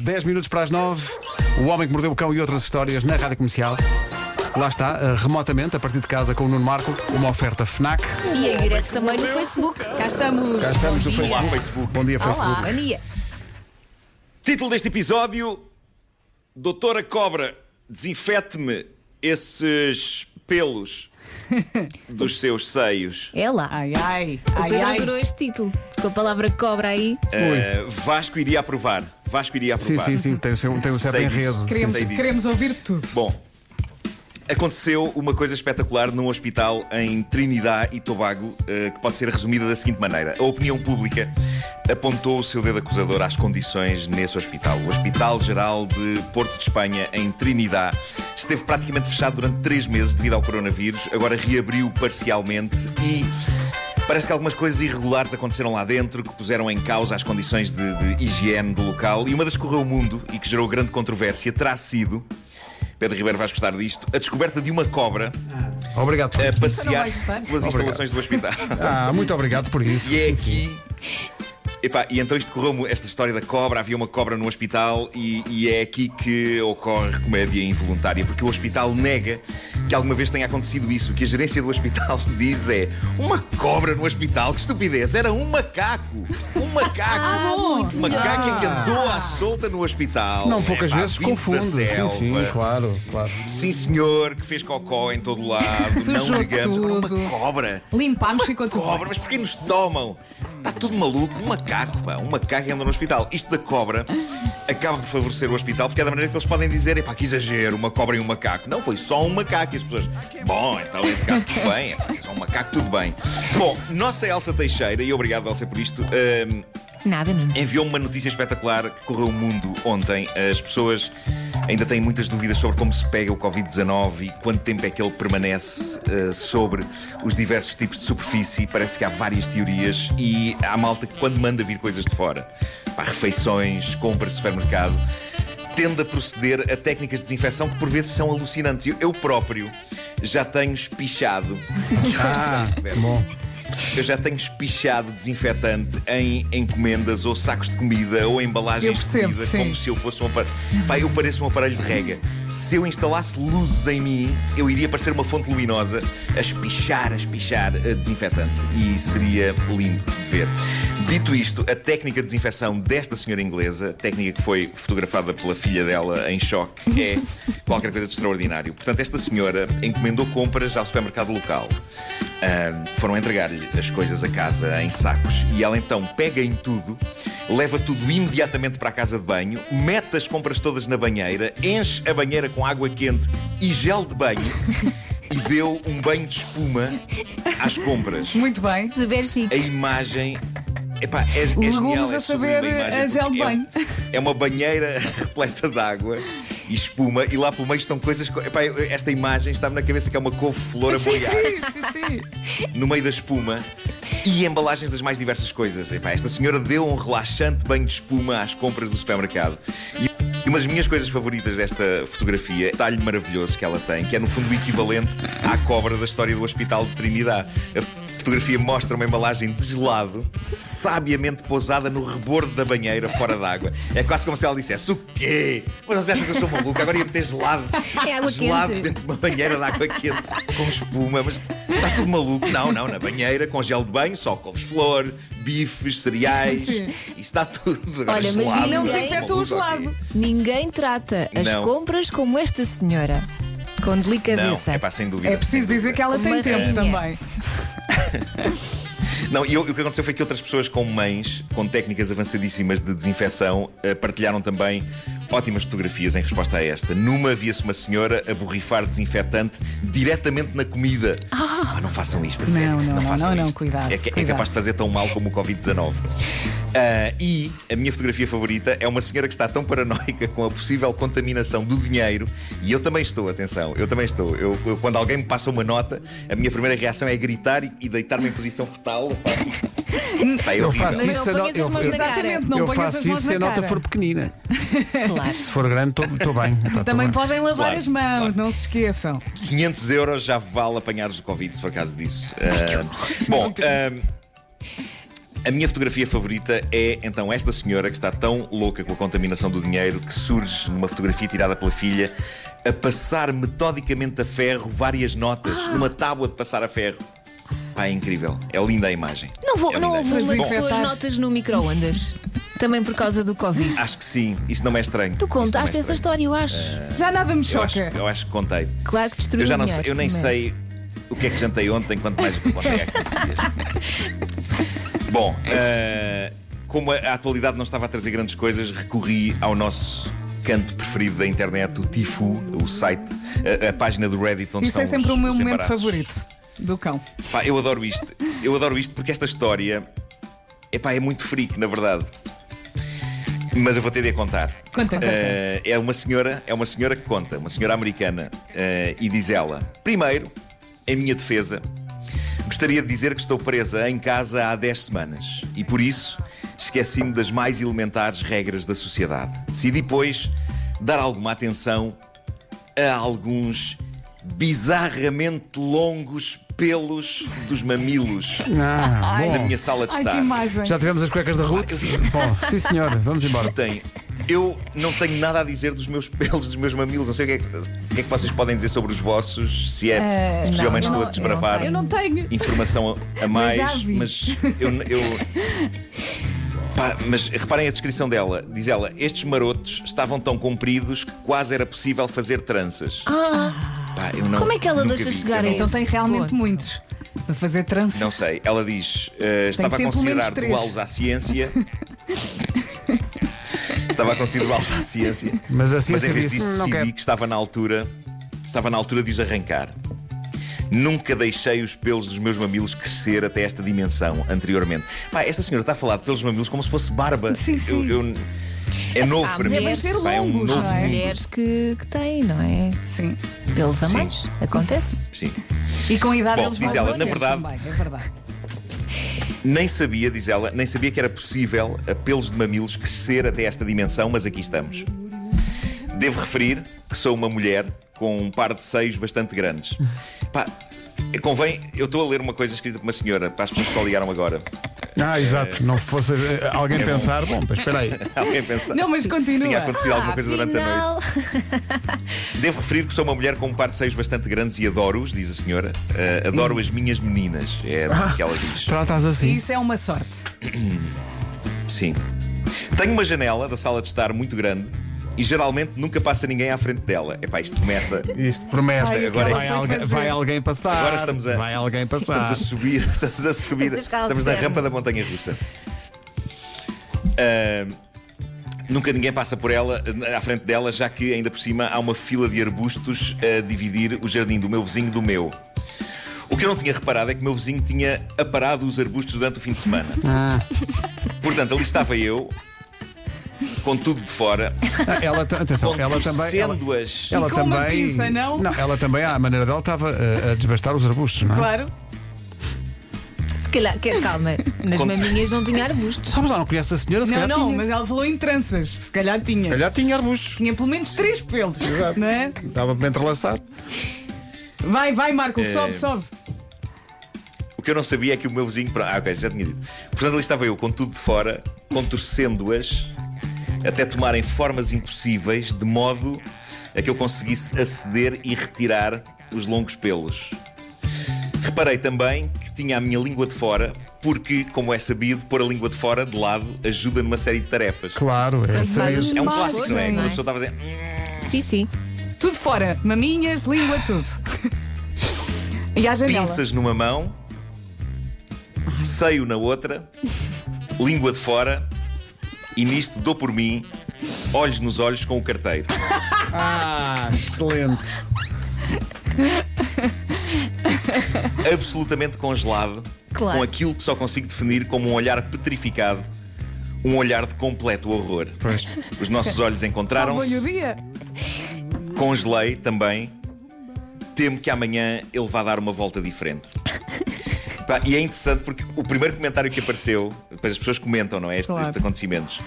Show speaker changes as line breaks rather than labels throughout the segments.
10 minutos para as 9. O Homem que Mordeu o Cão e outras histórias na rádio comercial. Lá está, eh, remotamente, a partir de casa com o Nuno Marco, uma oferta Fnac.
E em direto também no Facebook. Cá estamos.
Cá estamos no
Bom dia.
Facebook.
Olá, Facebook.
Bom dia, Facebook.
Bom dia.
Título deste episódio: Doutora Cobra, desinfete-me esses pelos dos seus seios.
É lá.
Ai, ai,
O
ai,
Pedro
ai.
adorou este título. Com a palavra cobra aí.
Uh, Vasco iria aprovar. Vasco iria
Sim,
aprovar.
sim, sim, tem o seu, tem o certo
Sei disso.
enredo.
Queremos,
Sei disso.
queremos ouvir tudo.
Bom, aconteceu uma coisa espetacular num hospital em Trinidad e Tobago eh, que pode ser resumida da seguinte maneira: a opinião pública apontou o seu dedo acusador às condições nesse hospital. O Hospital Geral de Porto de Espanha, em Trinidad, esteve praticamente fechado durante três meses devido ao coronavírus, agora reabriu parcialmente e. Parece que algumas coisas irregulares aconteceram lá dentro que puseram em causa as condições de, de higiene do local. E uma das que correu o mundo e que gerou grande controvérsia terá sido, Pedro Ribeiro vais gostar disto, a descoberta de uma cobra
Obrigado por
a
isso.
passear pelas instalações do hospital.
Ah, muito obrigado por isso.
E é
Sim, sim.
Epá, e então isto correu esta história da cobra, havia uma cobra no hospital e, e é aqui que ocorre comédia involuntária, porque o hospital nega que alguma vez tenha acontecido isso. O que a gerência do hospital diz é uma cobra no hospital, que estupidez, era um macaco. Um macaco.
Ah, muito
um
melhor.
macaco é que andou à solta no hospital.
Não, poucas
Epá,
vezes confunde. Sim, sim, claro, claro.
Sim, senhor, que fez cocó em todo lado. não ligamos. Agora
tudo.
uma cobra.
Limpámos, ficou tudo.
Cobra, mas porquê nos tomam? Está tudo maluco. Um macaco, pá. Um macaco anda no hospital. Isto da cobra acaba por favorecer o hospital porque é da maneira que eles podem dizer: epá, que exagero, uma cobra e um macaco. Não, foi só um macaco. E as pessoas, bom, então nesse caso tudo bem. É só um macaco, tudo bem. Bom, nossa Elsa Teixeira, e obrigado, Elsa, por isto. hum,
Nada, Nuno.
enviou-me uma notícia espetacular que correu o mundo ontem. As pessoas ainda têm muitas dúvidas sobre como se pega o Covid-19 e quanto tempo é que ele permanece eh, sobre os diversos tipos de superfície. Parece que há várias teorias e há malta que, quando manda vir coisas de fora, para refeições, compras de supermercado, tende a proceder a técnicas de desinfecção que por vezes são alucinantes. Eu, eu próprio já tenho espichado.
Ah, bom.
Eu já tenho espichado desinfetante em encomendas ou sacos de comida ou embalagens
percebo,
de comida
sim.
como se eu fosse um aparelho. Pá, eu pareço um aparelho de rega. Se eu instalasse luzes em mim, eu iria parecer uma fonte luminosa a espichar, a espichar eh, desinfetante. E seria lindo de ver. Dito isto, a técnica de desinfecção desta senhora inglesa, técnica que foi fotografada pela filha dela em choque, é qualquer coisa de extraordinário. Portanto, esta senhora encomendou compras ao supermercado local. Ahm, foram entregar-lhe as coisas a casa em sacos e ela então pega em tudo, leva tudo imediatamente para a casa de banho, mete as compras todas na banheira, enche a banheira com água quente e gel de banho e deu um banho de espuma às compras.
Muito bem.
Se bem chique.
A imagem. Epá, é, é
Legumes
genial, é
a saber a gel de
é-
banho.
É, uma banheira repleta de água e espuma, e lá pelo meio estão coisas. co- Epá, esta imagem está-me na cabeça que é uma couve-flor a boiar
Sim, sim, sim.
no meio da espuma e embalagens das mais diversas coisas. Epá, esta senhora deu um relaxante banho de espuma às compras do supermercado. E uma das minhas coisas favoritas desta fotografia, detalhe maravilhoso que ela tem, que é no fundo o equivalente à cobra da história do Hospital de Trinidad. A fotografia mostra uma embalagem de gelado, sabiamente pousada no rebordo da banheira, fora d'água. É quase como se ela dissesse: O quê? Mas vocês acham que eu sou maluco? Agora ia meter gelado,
É água
gelado
quente.
dentro de uma banheira de água quente com espuma, mas está tudo maluco. Não, não, na banheira, com gel de banho, só couves-flor, bifes, cereais, isso está tudo. Agora,
Olha, mas
gelado,
não
está
desinfetou o
maluco, ok.
gelado.
Ninguém trata as
Não.
compras como esta senhora. Com
Não,
delicadeza.
é pá, sem dúvida.
É preciso dizer que ela
Uma
tem tempo
rainha.
também.
Não, e eu- o que aconteceu foi que outras pessoas com mães, com técnicas avançadíssimas de desinfecção, eh, partilharam também ótimas fotografias em resposta a esta. Numa via-se uma senhora a borrifar desinfetante diretamente na comida. Ah, não façam isto, a sério.
Não, não, não,
façam
não, não,
isto.
cuidado,
É, é
cuidado.
capaz de fazer tão mal como o Covid-19. Ah, e a minha fotografia favorita é uma senhora que está tão paranoica com a possível contaminação do dinheiro, e eu também estou, atenção, eu também estou. Eu, eu- quando alguém me passa uma nota, a minha primeira reação é gritar e, e deitar-me em posição fetal. Pá, é
Eu faço isso
não
eu-.
Exatamente, não
faço isso se a nota for pequenina.
Claro.
Se for grande, estou bem. Tá, tô
Também
bem.
podem lavar
Claro,
as mãos,
claro.
não se esqueçam.
500 euros já vale apanhar-os o Covid, se for caso disso. Ah, bom, ah, A minha fotografia favorita é então esta senhora que está tão louca com a contaminação do dinheiro que surge numa fotografia tirada pela filha a passar metodicamente a ferro várias notas numa tábua de passar a ferro. Pá, é incrível. É linda a imagem.
Não, vou,
É
não
linda.
houve uma notas no micro-ondas. Também por causa do Covid.
Acho que sim. Isso não é estranho.
Tu
não é
contaste essa história, eu acho.
Já nada me
Eu acho,
choca.
eu acho que contei.
Claro que destruiu
Eu já não
dinheiro,
sei, eu nem
mas-
sei o que é que jantei ontem, quanto mais o que contei há 15 dias. Bom, eh, como a, a atualidade não estava a trazer grandes coisas, recorri ao nosso canto preferido da internet, o Tifu, o site, a, a página do Reddit onde
Isso
estão
é sempre
os,
o meu momento favorito do cão.
Pá, eu adoro isto. Eu adoro isto porque esta história epá, é muito freak, na verdade. Mas eu vou ter de a contar.
Conta, conta.
Eh, é uma senhora, é uma senhora que conta, uma senhora americana, eh, e diz ela: primeiro, em minha defesa, gostaria de dizer que estou presa em casa há 10 semanas e por isso esqueci-me das mais elementares regras da sociedade. Decidi, pois, dar alguma atenção a alguns bizarramente longos pelos dos mamilos
Ah,
na
bom.
minha sala de
Ai, que
estar.
imagem.
Já tivemos as cuecas da Ruth? Bom, sim senhor, vamos embora.
Escutem, eu não tenho nada a dizer dos meus pelos, dos meus mamilos. Não sei o que é que, o que, é que vocês podem dizer sobre os vossos, se é,
Eh,
se possivelmente
não,
estou
eu
a desbravar
não
Eu não tenho.
informação a, a mais,
já vi.
mas eu. eu Pá, mas reparem a descrição dela. Diz ela: estes marotos estavam tão compridos que quase era possível fazer tranças. Pá, eu não-
Como é que ela
nunca
deixa
vi,
chegar
eu
a
não-
Então tem realmente
ponto.
muitos. Para fazer trança.
Não sei, ela diz: eh, estava a
ter pelo menos
considerar
três.
doá-los à ciência. estava a considerá-los à ciência.
Mas a
Mas
ciência
em vez
disse,
disso
"Não
decidi
quero."
que estava na altura, estava na altura de os arrancar. Nunca deixei os pelos dos meus mamilos crescer até esta dimensão anteriormente. Pá, esta senhora está a falar de pelos mamilos como se fosse barba.
Sim, sim.
Eu- eu- é novo
há
para mim.
mulheres-
Devem ser
é um
longos,
novo
não é?
mundo.
Mulheres que, que têm, não é?
Sim.
Pelos a
Sim.
mais. Acontece.
Sim.
E com a idade
Bom,
eles
diz
vão
ela, na verdade-
também, é verdade.
Nem sabia, diz ela, nem sabia que era possível a pelos de mamilos crescer até esta dimensão, mas aqui estamos. Devo referir que sou uma mulher com um par de seios bastante grandes. Pá, convém, eu estou a ler uma coisa escrita por uma senhora, para as pessoas que só ligaram agora.
Ah, exato. Não fosse eh, alguém pensar, bom, mas espera aí.
Alguém pensar.
Não, mas continua.
Tinha acontecido alguma coisa durante a noite. Devo referir que sou uma mulher com um par de seios bastante grandes e adoro-os, diz a senhora. Uh, adoro as minhas meninas, é o que ela diz.
Tratas assim.
Isso é uma sorte.
Sim. Tenho uma janela da sala de estar muito grande e geralmente nunca passa ninguém à frente dela. Epá, isto começa.
Isto promete.
Ai,
agora é
vai,
que
alguém, vai alguém passar.
Agora estamos a.
Vai alguém passar.
Estamos a subir, estamos a subir. Estamos na rampa da montanha russa. Ah, nunca ninguém passa por ela, à frente dela, já que ainda por cima há uma fila de arbustos a dividir o jardim do meu vizinho do meu. O que eu não tinha reparado é que o meu vizinho tinha aparado os arbustos durante o fim de semana.
Ah,
Portanto, ali estava eu, com tudo de fora,
Ah, ela, atenção, ela também. Ela,
contorcendo-as.
ela
com uma
também.
pinça, não?
ela também, à maneira dela, estava a, a desbastar os arbustos, não é?
Claro.
se calhar, que, calma, nas
Conta-
maminhas não tinha arbustos.
Sabes lá, não conhece a senhora? Se
Não, não,
tinha.
mas ela falou em tranças. Se calhar tinha.
Se calhar tinha arbustos.
Tinha pelo menos três pelos. Não é?
Estava bem entrelaçado.
Vai, vai, Marco,
É.
sobe, sobe.
O que eu não sabia é que o meu vizinho. Ah, ok, já tinha dito. Portanto, ali estava eu com tudo de fora, contorcendo-as até tomarem formas impossíveis, de modo a que eu conseguisse aceder e retirar os longos pelos. Reparei também que tinha a minha língua de fora, porque, como é sabido, pôr a língua de fora de lado ajuda numa série de tarefas.
Claro, é sair.
É um clássico, não é? Quando
é?
a pessoa estava a dizer. "Hum,
Sim, sim.
Tudo fora. Maminhas, língua, tudo. E à janela.
pinças numa mão, seio na outra, língua de fora, e nisto dou por mim, olhos nos olhos com o carteiro.
Ah, excelente.
absolutamente congelado,
Claro.
com aquilo que só consigo definir como um olhar petrificado, um olhar de completo horror.
Pois.
Os nossos olhos encontraram-se,
Salvou-lhe o dia.
congelei também. Temo que amanhã ele vá dar uma volta diferente. Pá, e é interessante porque o primeiro comentário que apareceu, depois as pessoas comentam, não é? Estes,
Claro.
estes acontecimentos.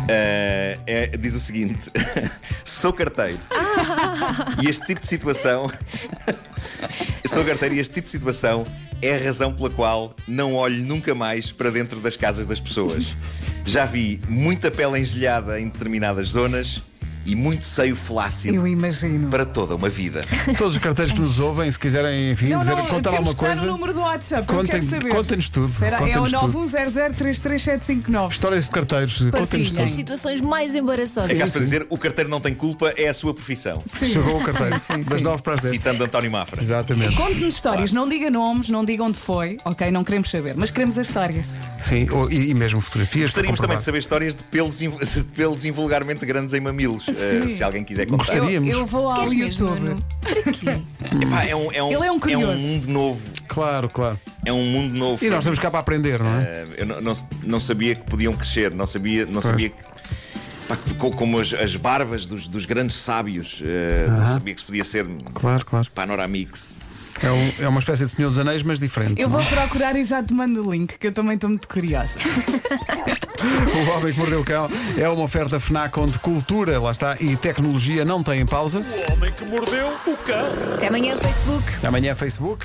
ah, é- diz o seguinte: sou carteiro. E este tipo de situação. sou carteiro e este tipo de situação é a razão pela qual não olho nunca mais para dentro das casas das pessoas. Já vi muita pele engelhada em determinadas zonas e muito seio flácido
Eu imagino.
para toda uma vida.
Todos os carteiros que nos ouvem, se quiserem, enfim,
Não,
dizer,
não,
conta lá uma coisa.
o número do WhatsApp.
Contem-
quero saber.
contem-nos tudo,
Espera, é o
contem-nos tudo.
910033759.
Histórias de carteiros, contem-nos
Partilha as
tudo.
situações mais embaraçosas.
É caso para dizer, o carteiro não tem culpa, é a sua profissão.
Chegou o carteiro,
Sim, sim,
das
sim.
9 para as 10.
Citando António Mafra.
Exatamente.
Conte-nos histórias, não diga nomes, não diga onde foi, ok? Não queremos saber, mas queremos as histórias.
Sim, ou- e, e mesmo fotografias.
Gostaríamos também de saber histórias de pelos, de pelos invulgarmente grandes em mamilos, eh, se alguém quiser contar.
Eu, eu vou ao
Queres mesmo,
YouTube.
Quê?
Epá, é, um, é, um,
Ele é um curioso.
mundo novo.
Claro, claro.
É um mundo novo.
E nós estamos cá para aprender, não é?
Eh, eu não, não, não sabia que podiam crescer, não sabia, não sabia que. como as, as barbas dos, dos grandes sábios, eh, não sabia que se podia ser
Claro, claro.
panoramix.
É, um- é uma espécie de Senhor dos Anéis, mas diferente.
Eu
não
vou procurar e já te mando o link, que eu também estou muito curiosa.
O Homem que Mordeu o Cão é uma oferta FNAC onde cultura, lá está, e tecnologia não têm pausa.
O homem que mordeu o cão.
Até amanhã, Facebook.
Amanhã, Facebook.